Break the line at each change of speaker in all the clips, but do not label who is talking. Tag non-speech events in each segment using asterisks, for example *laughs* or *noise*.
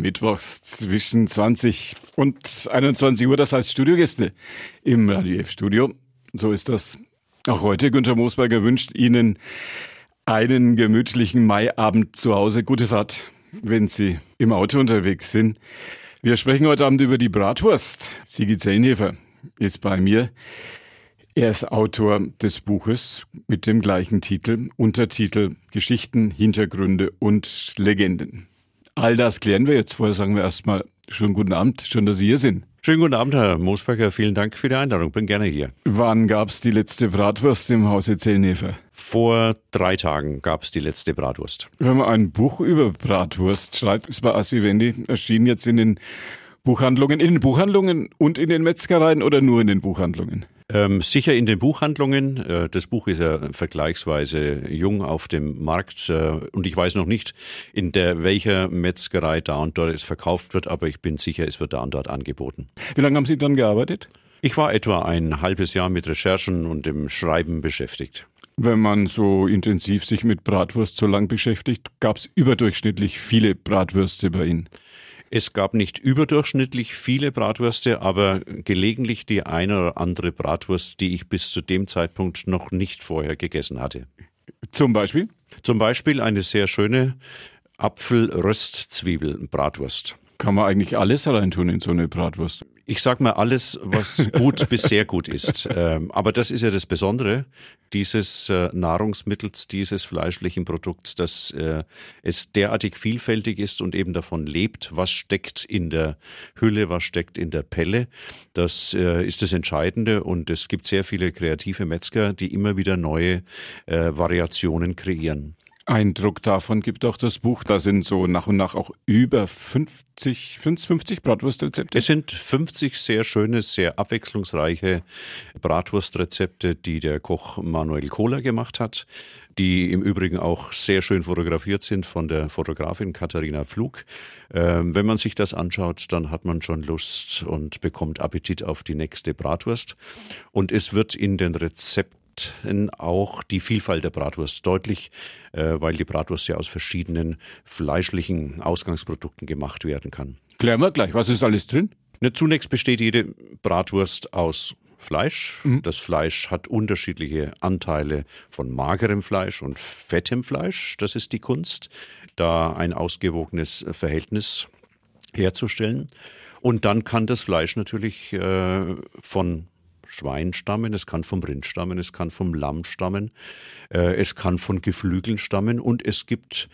mittwochs zwischen 20 und 21 Uhr, das heißt Studiogäste im Radio F-Studio. So ist das auch heute. Günther Moosberger wünscht Ihnen einen gemütlichen Maiabend zu Hause. Gute Fahrt, wenn Sie im Auto unterwegs sind. Wir sprechen heute Abend über die Bratwurst. Sigi Zellenhefer ist bei mir. Er ist Autor des Buches mit dem gleichen Titel, Untertitel Geschichten, Hintergründe und Legenden. All das klären wir jetzt. Vorher sagen wir erstmal schönen guten Abend. Schön, dass Sie hier sind.
Schönen guten Abend, Herr Moosberger. Vielen Dank für die Einladung. Bin gerne hier.
Wann gab es die letzte Bratwurst im Hause Zellnefer?
Vor drei Tagen gab es die letzte Bratwurst.
Wenn man ein Buch über Bratwurst schreibt, ist bei As Vivendi erschienen jetzt in den Buchhandlungen, in den Buchhandlungen und in den Metzgereien oder nur in den Buchhandlungen?
Ähm, sicher in den Buchhandlungen. Äh, das Buch ist ja vergleichsweise jung auf dem Markt äh, und ich weiß noch nicht, in der welcher Metzgerei da und dort es verkauft wird, aber ich bin sicher, es wird da und dort angeboten.
Wie lange haben Sie dann gearbeitet?
Ich war etwa ein halbes Jahr mit Recherchen und dem Schreiben beschäftigt.
Wenn man so intensiv sich mit Bratwurst so lang beschäftigt, gab es überdurchschnittlich viele Bratwürste bei Ihnen.
Es gab nicht überdurchschnittlich viele Bratwürste, aber gelegentlich die eine oder andere Bratwurst, die ich bis zu dem Zeitpunkt noch nicht vorher gegessen hatte.
Zum Beispiel?
Zum Beispiel eine sehr schöne Apfelröstzwiebel-Bratwurst.
Kann man eigentlich alles reintun in so eine Bratwurst?
Ich sag mal alles, was gut *laughs* bis sehr gut ist. Ähm, aber das ist ja das Besondere dieses äh, Nahrungsmittels, dieses fleischlichen Produkts, dass äh, es derartig vielfältig ist und eben davon lebt, was steckt in der Hülle, was steckt in der Pelle. Das äh, ist das Entscheidende und es gibt sehr viele kreative Metzger, die immer wieder neue Variationen kreieren.
Eindruck davon gibt auch das Buch. Da sind so nach und nach auch über 50, 50 Bratwurstrezepte.
Es sind 50 sehr schöne, sehr abwechslungsreiche Bratwurstrezepte, die der Koch Manuel Kohler gemacht hat, die im Übrigen auch sehr schön fotografiert sind von der Fotografin Katharina Pflug. Ähm, wenn man sich das anschaut, dann hat man schon Lust und bekommt Appetit auf die nächste Bratwurst. Und es wird in den Rezepten auch die Vielfalt der Bratwurst deutlich, äh, weil die Bratwurst ja aus verschiedenen fleischlichen Ausgangsprodukten gemacht werden kann.
Klären wir gleich, was ist alles drin?
Ne, zunächst besteht jede Bratwurst aus Fleisch. Mhm. Das Fleisch hat unterschiedliche Anteile von magerem Fleisch und fettem Fleisch. Das ist die Kunst, da ein ausgewogenes Verhältnis herzustellen. Und dann kann das Fleisch natürlich äh, von Schwein stammen, es kann vom Rind stammen, es kann vom Lamm stammen, äh, es kann von Geflügeln stammen und es gibt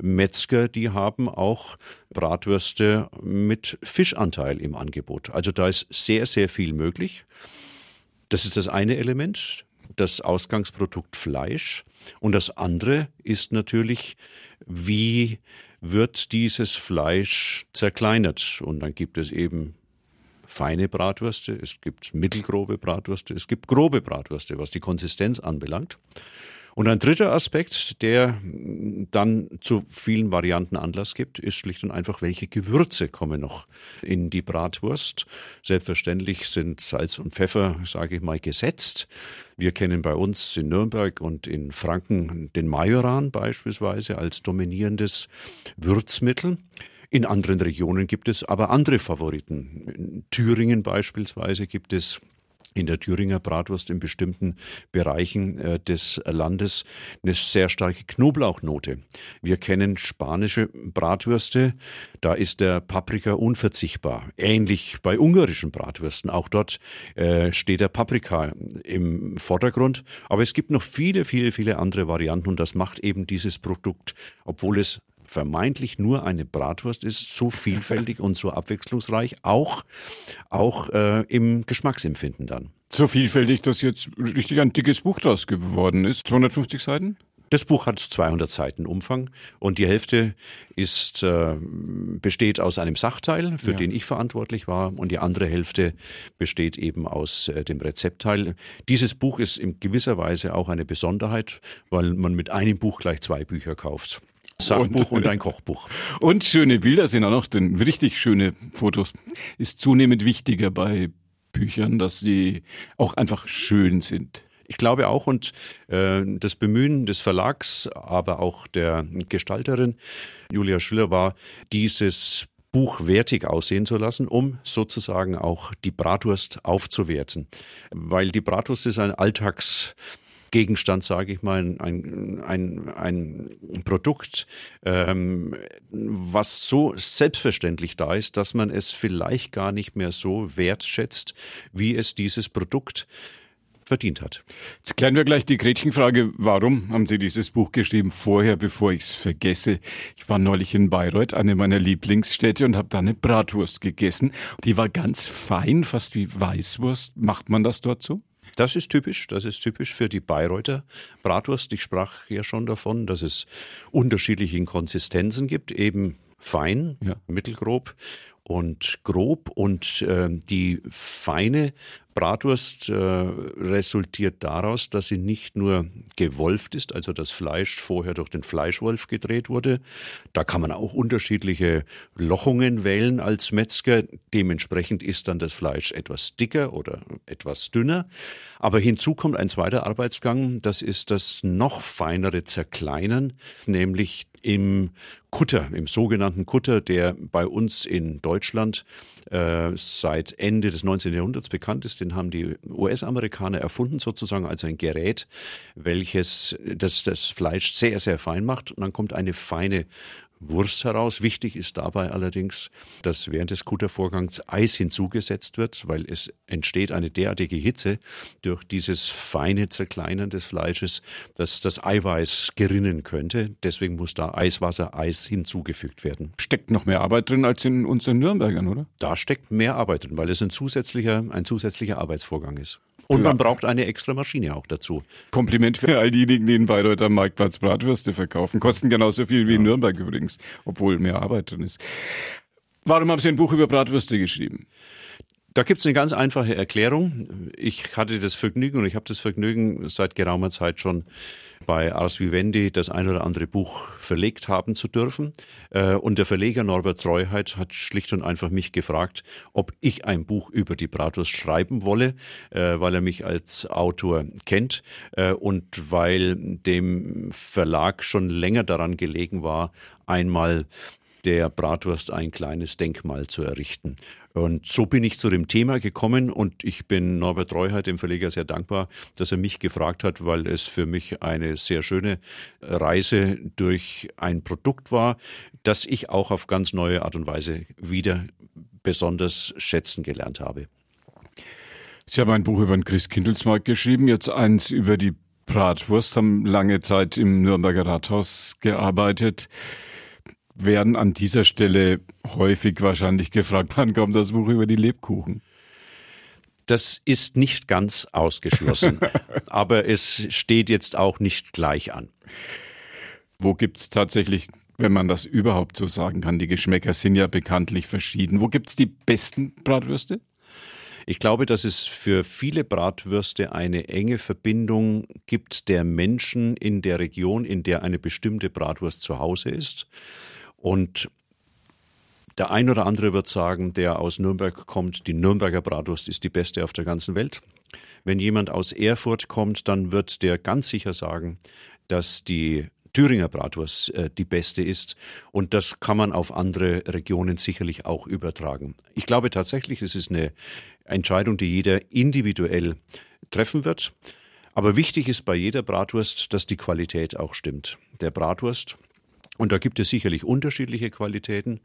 Metzger, die haben auch Bratwürste mit Fischanteil im Angebot. Also da ist sehr, sehr viel möglich. Das ist das eine Element, das Ausgangsprodukt Fleisch. Und das andere ist natürlich, wie wird dieses Fleisch zerkleinert? Und dann gibt es eben feine Bratwürste, es gibt mittelgrobe Bratwürste, es gibt grobe Bratwürste, was die Konsistenz anbelangt. Und ein dritter Aspekt, der dann zu vielen Varianten Anlass gibt, ist schlicht und einfach, welche Gewürze kommen noch in die Bratwurst. Selbstverständlich sind Salz und Pfeffer, sage ich mal, gesetzt. Wir kennen bei uns in Nürnberg und in Franken den Majoran beispielsweise als dominierendes Würzmittel. In anderen Regionen gibt es aber andere Favoriten. In Thüringen beispielsweise gibt es in der Thüringer Bratwurst in bestimmten Bereichen äh, des Landes eine sehr starke Knoblauchnote. Wir kennen spanische Bratwürste, da ist der Paprika unverzichtbar. Ähnlich bei ungarischen Bratwürsten, auch dort äh, steht der Paprika im Vordergrund. Aber es gibt noch viele, viele, viele andere Varianten und das macht eben dieses Produkt, obwohl es vermeintlich nur eine Bratwurst ist, so vielfältig und so abwechslungsreich, auch, auch äh, im Geschmacksempfinden dann.
So vielfältig, dass jetzt richtig ein dickes Buch draus geworden ist. 250 Seiten?
Das Buch hat 200 Seiten Umfang und die Hälfte ist, äh, besteht aus einem Sachteil, für ja. den ich verantwortlich war, und die andere Hälfte besteht eben aus äh, dem Rezeptteil. Dieses Buch ist in gewisser Weise auch eine Besonderheit, weil man mit einem Buch gleich zwei Bücher kauft. Sachbuch und, und, ein Kochbuch. *laughs*
Und schöne Bilder sind auch noch, denn richtig schöne Fotos ist zunehmend wichtiger bei Büchern, dass sie auch einfach schön sind.
Ich glaube auch und äh, das Bemühen des Verlags, aber auch der Gestalterin Julia Schüller war, dieses buchwertig aussehen zu lassen, um sozusagen auch die Bratwurst aufzuwerten. Weil die Bratwurst ist ein Alltags Gegenstand, sage ich mal, ein, ein, ein Produkt, ähm, was so selbstverständlich da ist, dass man es vielleicht gar nicht mehr so wertschätzt, wie es dieses Produkt verdient hat.
Jetzt klären wir gleich die Gretchenfrage. Warum haben Sie dieses Buch geschrieben vorher, bevor ich es vergesse? Ich war neulich in Bayreuth, eine meiner Lieblingsstädte, und habe da eine Bratwurst gegessen. Die war ganz fein, fast wie Weißwurst. Macht man das dort so?
Das ist typisch, das ist typisch für die Bayreuther Bratwurst. Ich sprach ja schon davon, dass es unterschiedliche Konsistenzen gibt, eben fein, ja. mittelgrob und grob und äh, die feine Bratwurst äh, resultiert daraus, dass sie nicht nur gewolft ist, also das Fleisch vorher durch den Fleischwolf gedreht wurde. Da kann man auch unterschiedliche Lochungen wählen als Metzger. Dementsprechend ist dann das Fleisch etwas dicker oder etwas dünner. Aber hinzu kommt ein zweiter Arbeitsgang, das ist das noch feinere Zerkleinern, nämlich im Kutter, im sogenannten Kutter, der bei uns in Deutschland äh, seit Ende des 19. Jahrhunderts bekannt ist. Den haben die US-Amerikaner erfunden, sozusagen als ein Gerät, welches das, das Fleisch sehr, sehr fein macht. Und dann kommt eine feine Wurst heraus. Wichtig ist dabei allerdings, dass während des Kuttervorgangs Eis hinzugesetzt wird, weil es entsteht eine derartige Hitze durch dieses feine Zerkleinern des Fleisches, dass das Eiweiß gerinnen könnte. Deswegen muss da Eiswasser, Eis hinzugefügt werden.
Steckt noch mehr Arbeit drin als in unseren Nürnbergern, oder?
Da steckt mehr Arbeit drin, weil es ein zusätzlicher, ein zusätzlicher Arbeitsvorgang ist. Und man braucht eine extra Maschine auch dazu.
Kompliment für all diejenigen, die in Bayreuth am Marktplatz Bratwürste verkaufen. Kosten genauso viel wie ja. in Nürnberg übrigens, obwohl mehr Arbeit drin ist. Warum haben Sie ein Buch über Bratwürste geschrieben?
Da gibt es eine ganz einfache Erklärung. Ich hatte das Vergnügen und ich habe das Vergnügen seit geraumer Zeit schon bei Ars Vivendi das ein oder andere Buch verlegt haben zu dürfen. Äh, und der Verleger Norbert Treuheit hat schlicht und einfach mich gefragt, ob ich ein Buch über die Bratwurst schreiben wolle, äh, weil er mich als Autor kennt äh, und weil dem Verlag schon länger daran gelegen war, einmal der Bratwurst ein kleines Denkmal zu errichten. Und so bin ich zu dem Thema gekommen und ich bin Norbert Treuheit, dem Verleger, sehr dankbar, dass er mich gefragt hat, weil es für mich eine sehr schöne Reise durch ein Produkt war, das ich auch auf ganz neue Art und Weise wieder besonders schätzen gelernt habe.
Sie haben ein Buch über den Christkindlesmarkt geschrieben, jetzt eins über die Bratwurst, haben lange Zeit im Nürnberger Rathaus gearbeitet werden an dieser Stelle häufig wahrscheinlich gefragt, wann kommt das Buch über die Lebkuchen?
Das ist nicht ganz ausgeschlossen, *laughs* aber es steht jetzt auch nicht gleich an.
Wo gibt es tatsächlich, wenn man das überhaupt so sagen kann, die Geschmäcker sind ja bekanntlich verschieden. Wo gibt es die besten Bratwürste?
Ich glaube, dass es für viele Bratwürste eine enge Verbindung gibt der Menschen in der Region, in der eine bestimmte Bratwurst zu Hause ist. Und der ein oder andere wird sagen, der aus Nürnberg kommt, die Nürnberger Bratwurst ist die beste auf der ganzen Welt. Wenn jemand aus Erfurt kommt, dann wird der ganz sicher sagen, dass die Thüringer Bratwurst äh, die beste ist. Und das kann man auf andere Regionen sicherlich auch übertragen. Ich glaube tatsächlich, es ist eine Entscheidung, die jeder individuell treffen wird. Aber wichtig ist bei jeder Bratwurst, dass die Qualität auch stimmt. Der Bratwurst und da gibt es sicherlich unterschiedliche Qualitäten,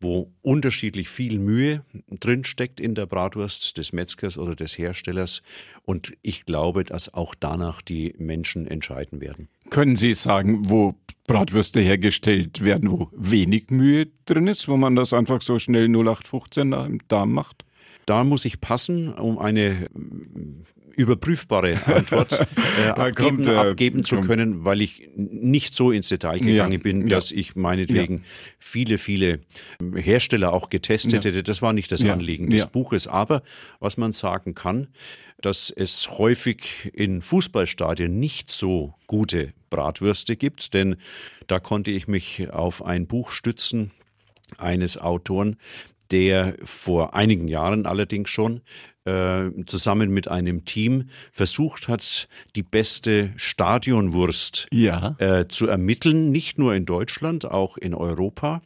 wo unterschiedlich viel Mühe drin steckt in der Bratwurst des Metzgers oder des Herstellers. Und ich glaube, dass auch danach die Menschen entscheiden werden.
Können Sie sagen, wo Bratwürste hergestellt werden, wo wenig Mühe drin ist, wo man das einfach so schnell 0815 im Darm macht?
Da muss ich passen, um eine überprüfbare Antwort *laughs* äh, abgeben, kommt, äh, abgeben zu können, weil ich nicht so ins Detail gegangen ja, bin, dass ja, ich meinetwegen ja. viele, viele Hersteller auch getestet hätte. Das war nicht das Anliegen des Buches. Aber was man sagen kann, dass es häufig in Fußballstadien nicht so gute Bratwürste gibt, denn da konnte ich mich auf ein Buch stützen eines Autoren, der vor einigen Jahren allerdings schon äh, zusammen mit einem Team versucht hat, die beste Stadionwurst ja. äh, zu ermitteln, nicht nur in Deutschland, auch in Europa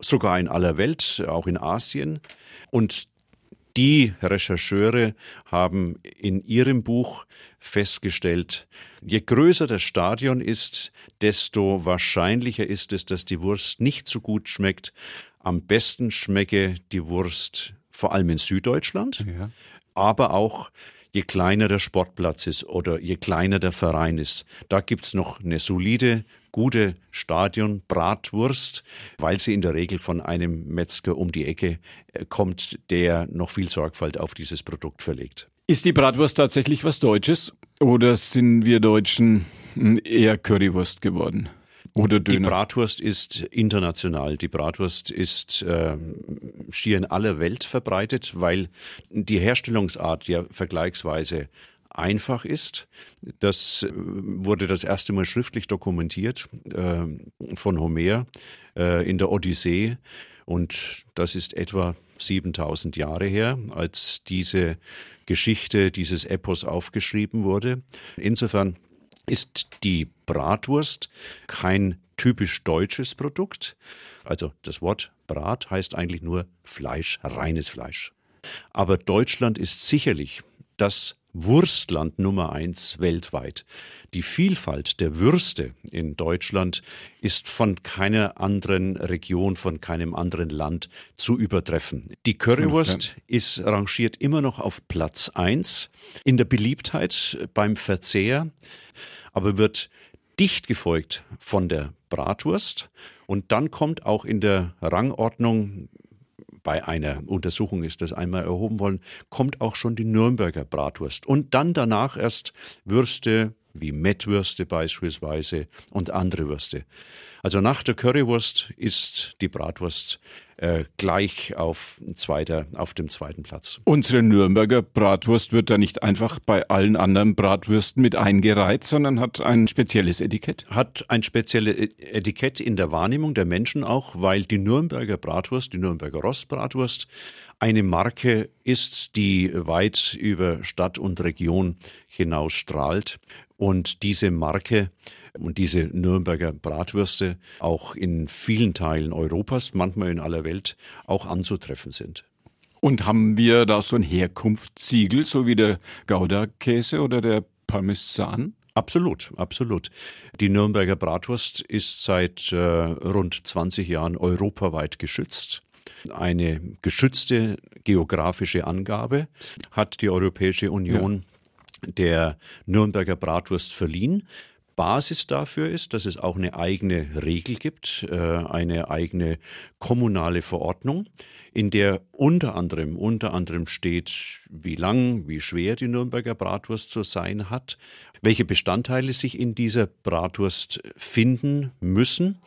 sogar in aller Welt, auch in Asien. Und die Rechercheure haben in ihrem Buch festgestellt, je größer das Stadion ist, desto wahrscheinlicher ist es, dass die Wurst nicht so gut schmeckt. Am besten schmecke die Wurst vor allem in Süddeutschland, ja. aber auch je kleiner der Sportplatz ist oder je kleiner der Verein ist. Da gibt's noch eine solide, gute Stadion-Bratwurst, weil sie in der Regel von einem Metzger um die Ecke äh, kommt, der noch viel Sorgfalt auf dieses Produkt verlegt.
Ist die Bratwurst tatsächlich was Deutsches oder sind wir Deutschen hm, eher Currywurst geworden? Oder Döner.
Die Bratwurst ist international. Die Bratwurst ist äh, schier in aller Welt verbreitet, weil die Herstellungsart ja vergleichsweise einfach ist. Das äh, wurde das erste Mal schriftlich dokumentiert äh, von Homer äh, in der Odyssee. Und das ist etwa 7000 Jahre her, als diese Geschichte, dieses Epos aufgeschrieben wurde. Insofern ist die Bratwurst kein typisch deutsches Produkt. Also das Wort Brat heißt eigentlich nur Fleisch, reines Fleisch. Aber Deutschland ist sicherlich das Wurstland Nummer eins weltweit. Die Vielfalt der Würste in Deutschland ist von keiner anderen Region, von keinem anderen Land zu übertreffen. Die Currywurst ist rangiert immer noch auf Platz eins in der Beliebtheit beim Verzehr, aber wird dicht gefolgt von der Bratwurst und dann kommt auch in der Rangordnung bei einer Untersuchung ist das einmal erhoben worden, kommt auch schon die Nürnberger Bratwurst. Und dann danach erst Würste wie Mettwürste beispielsweise und andere Würste. Also nach der Currywurst ist die Bratwurst äh, gleich auf, zweiter, auf dem zweiten Platz.
Unsere Nürnberger Bratwurst wird da nicht einfach bei allen anderen Bratwürsten mit eingereiht, sondern hat ein spezielles Etikett?
Hat ein spezielles e-, Etikett in der Wahrnehmung der Menschen auch, weil die Nürnberger Bratwurst, die Nürnberger Rostbratwurst, eine Marke ist, die weit über Stadt und Region hinaus strahlt. Und diese Marke und diese Nürnberger Bratwürste auch in vielen Teilen Europas, manchmal in aller Welt, auch anzutreffen sind.
Und haben wir da so ein Herkunftssiegel, so wie der Gouda-Käse oder der Parmesan?
Absolut, absolut. Die Nürnberger Bratwurst ist seit äh, rund 20 Jahren europaweit geschützt. Eine geschützte geografische Angabe hat die Europäische Union ja. der Nürnberger Bratwurst verliehen. Basis dafür ist, dass es auch eine eigene Regel gibt, äh, eine eigene kommunale Verordnung, in der unter anderem, unter anderem steht, wie lang, wie schwer die Nürnberger Bratwurst zu sein hat, welche Bestandteile sich in dieser Bratwurst finden müssen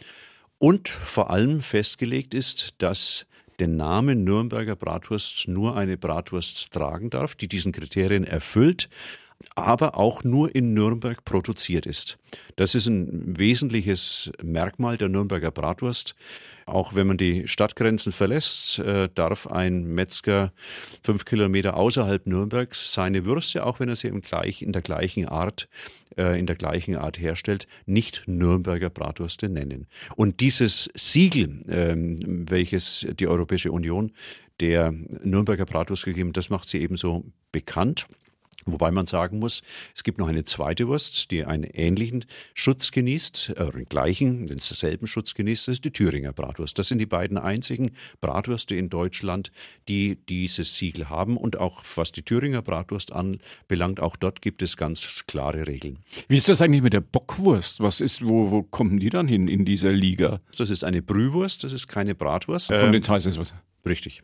und vor allem festgelegt ist, dass den Namen Nürnberger Bratwurst nur eine Bratwurst tragen darf, die diesen Kriterien erfüllt aber auch nur in Nürnberg produziert ist. Das ist ein wesentliches Merkmal der Nürnberger Bratwurst. Auch wenn man die Stadtgrenzen verlässt, äh, darf ein Metzger fünf Kilometer außerhalb Nürnbergs seine Würste, auch wenn er sie im gleich, in der gleichen Art, äh, in der gleichen Art herstellt, nicht Nürnberger Bratwürste nennen. Und dieses Siegel, ähm, welches die Europäische Union der Nürnberger Bratwurst gegeben, das macht sie ebenso bekannt. Wobei man sagen muss, es gibt noch eine zweite Wurst, die einen ähnlichen Schutz genießt, äh, den gleichen, denselben Schutz genießt, das ist die Thüringer Bratwurst. Das sind die beiden einzigen Bratwürste in Deutschland, die dieses Siegel haben. Und auch was die Thüringer Bratwurst anbelangt, auch dort gibt es ganz klare Regeln.
Wie ist das eigentlich mit der Bockwurst? Was ist, wo, wo kommen die dann hin in dieser Liga?
Das ist eine Brühwurst, das ist keine Bratwurst.
Ähm, ist was.
Richtig.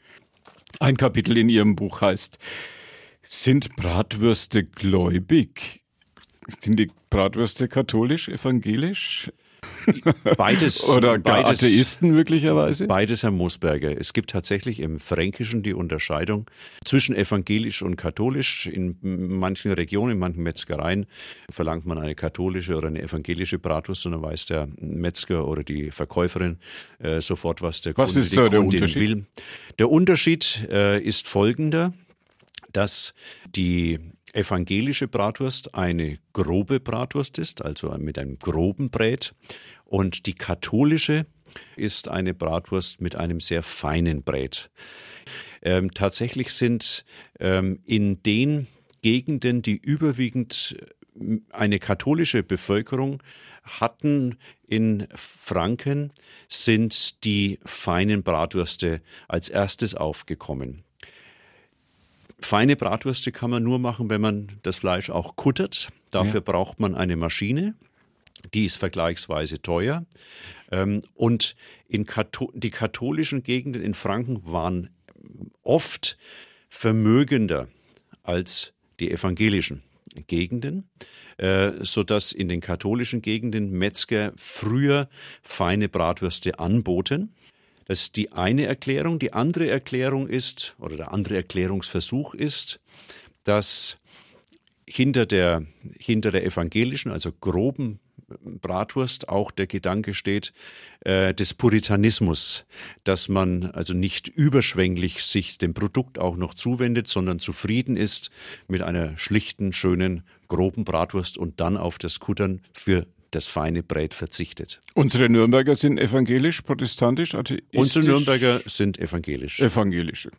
Ein Kapitel in Ihrem Buch heißt sind Bratwürste gläubig? Sind die Bratwürste katholisch, evangelisch?
Beides. *laughs*
Oder beides, Atheisten möglicherweise?
Beides, Herr Moosberger. Es gibt tatsächlich im Fränkischen die Unterscheidung zwischen evangelisch und katholisch. In manchen Regionen, in manchen Metzgereien verlangt man eine katholische oder eine evangelische Bratwurst und dann weiß der Metzger oder die Verkäuferin äh, sofort, was der
was
Kunde,
ist da der Unterschied? will.
Der Unterschied äh, ist folgender dass die evangelische Bratwurst eine grobe Bratwurst ist, also mit einem groben Brät, und die katholische ist eine Bratwurst mit einem sehr feinen Brät. Ähm, tatsächlich sind ähm, in den Gegenden, die überwiegend äh, eine katholische Bevölkerung hatten in Franken, sind die feinen Bratwürste als erstes aufgekommen. Feine Bratwürste kann man nur machen, wenn man das Fleisch auch kuttert. Dafür ja. braucht man eine Maschine. Die ist vergleichsweise teuer. Ähm, und in Kato die katholischen Gegenden in Franken waren oft vermögender als die evangelischen. Gegenden, äh, sodass in den katholischen Gegenden Metzger früher feine Bratwürste anboten. Das ist die eine Erklärung. Die andere Erklärung ist, oder der andere Erklärungsversuch ist, dass hinter der, hinter der evangelischen, also groben Bratwurst auch der Gedanke steht äh, des Puritanismus, dass man also nicht überschwänglich sich dem Produkt auch noch zuwendet, sondern zufrieden ist mit einer schlichten, schönen, groben Bratwurst und dann auf das Kuttern für das feine Brät verzichtet.
Unsere Nürnberger sind evangelisch, protestantisch, atheistisch?
Unsere Nürnberger sind evangelisch.
Evangelische.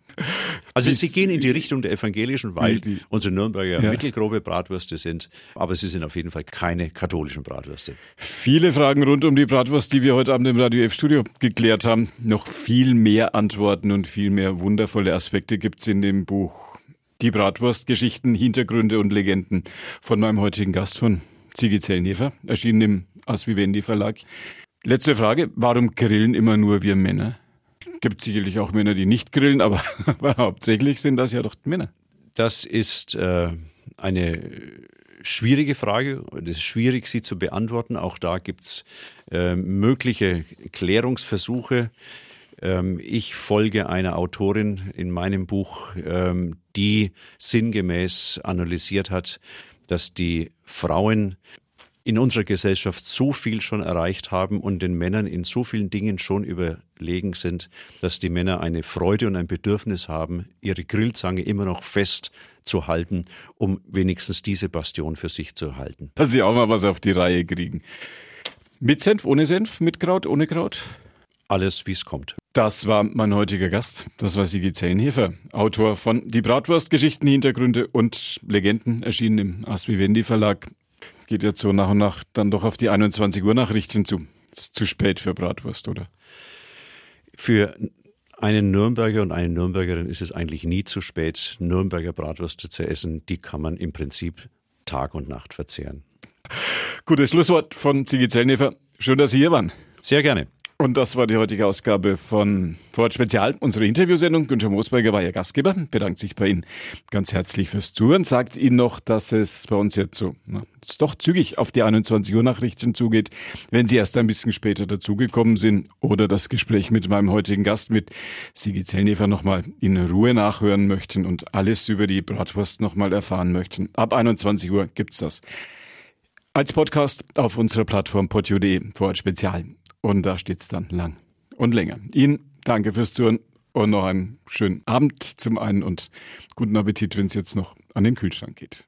Also sie gehen in die Richtung der evangelischen, weil die, unsere Nürnberger ja. mittelgrobe Bratwürste sind, aber sie sind auf jeden Fall keine katholischen Bratwürste.
Viele Fragen rund um die Bratwurst, die wir heute Abend im Radio F-Studio geklärt haben. Noch viel mehr Antworten und viel mehr wundervolle Aspekte gibt es in dem Buch Die Bratwurst-Geschichten, Hintergründe und Legenden von meinem heutigen Gast von Ziggy Zellnefer, erschienen im Asvivendi Verlag. Letzte Frage, warum grillen immer nur wir Männer? Gibt sicherlich auch Männer, die nicht grillen, aber, *laughs* aber hauptsächlich sind das ja doch Männer.
Das ist äh, eine schwierige Frage. Es ist schwierig, sie zu beantworten. Auch da gibt es äh, mögliche Klärungsversuche. Ähm, ich folge einer Autorin in meinem Buch, ähm, die sinngemäß analysiert hat, dass die Frauen in unserer Gesellschaft so viel schon erreicht haben und den Männern in so vielen Dingen schon überlegen sind, dass die Männer eine Freude und ein Bedürfnis haben, ihre Grillzange immer noch fest zu halten, um wenigstens diese Bastion für sich zu halten.
Dass sie auch mal was auf die Reihe kriegen. Mit Senf, ohne Senf, mit Kraut, ohne Kraut?
Alles, wie es kommt.
Das war mein heutiger Gast. Das war Sigi Zellenhefer, Autor von Die Bratwurst-Geschichten, Hintergründe und Legenden, erschienen im Asvivendi Verlag. Geht jetzt so nach und nach dann doch auf die 21 Uhr Nachrichten zu. Ist zu spät für Bratwurst, oder?
Für einen Nürnberger und eine Nürnbergerin ist es eigentlich nie zu spät, Nürnberger Bratwürste zu essen. Die kann man im Prinzip Tag und Nacht verzehren.
Gutes Schlusswort von Sigi Zellnefer. Schön, dass Sie hier waren.
Sehr gerne.
Und das war die heutige Ausgabe von Ford Spezial, unsere Interviewsendung. Günther Moosberger war Ihr Gastgeber, bedankt sich bei Ihnen ganz herzlich fürs Zuhören, sagt Ihnen noch, dass es bei uns jetzt so, na, jetzt doch zügig auf die 21 Uhr Nachrichten zugeht. Wenn Sie erst ein bisschen später dazugekommen sind oder das Gespräch mit meinem heutigen Gast, mit Sigi Zellnefer, nochmal in Ruhe nachhören möchten und alles über die Bratwurst nochmal erfahren möchten. Ab 21 Uhr gibt's das. Als Podcast auf unserer Plattform podio.de, Ford Spezial. Und da steht's dann lang und länger. Ihnen danke fürs Zuhören und noch einen schönen Abend zum einen und guten Appetit, wenn es jetzt noch an den Kühlschrank geht.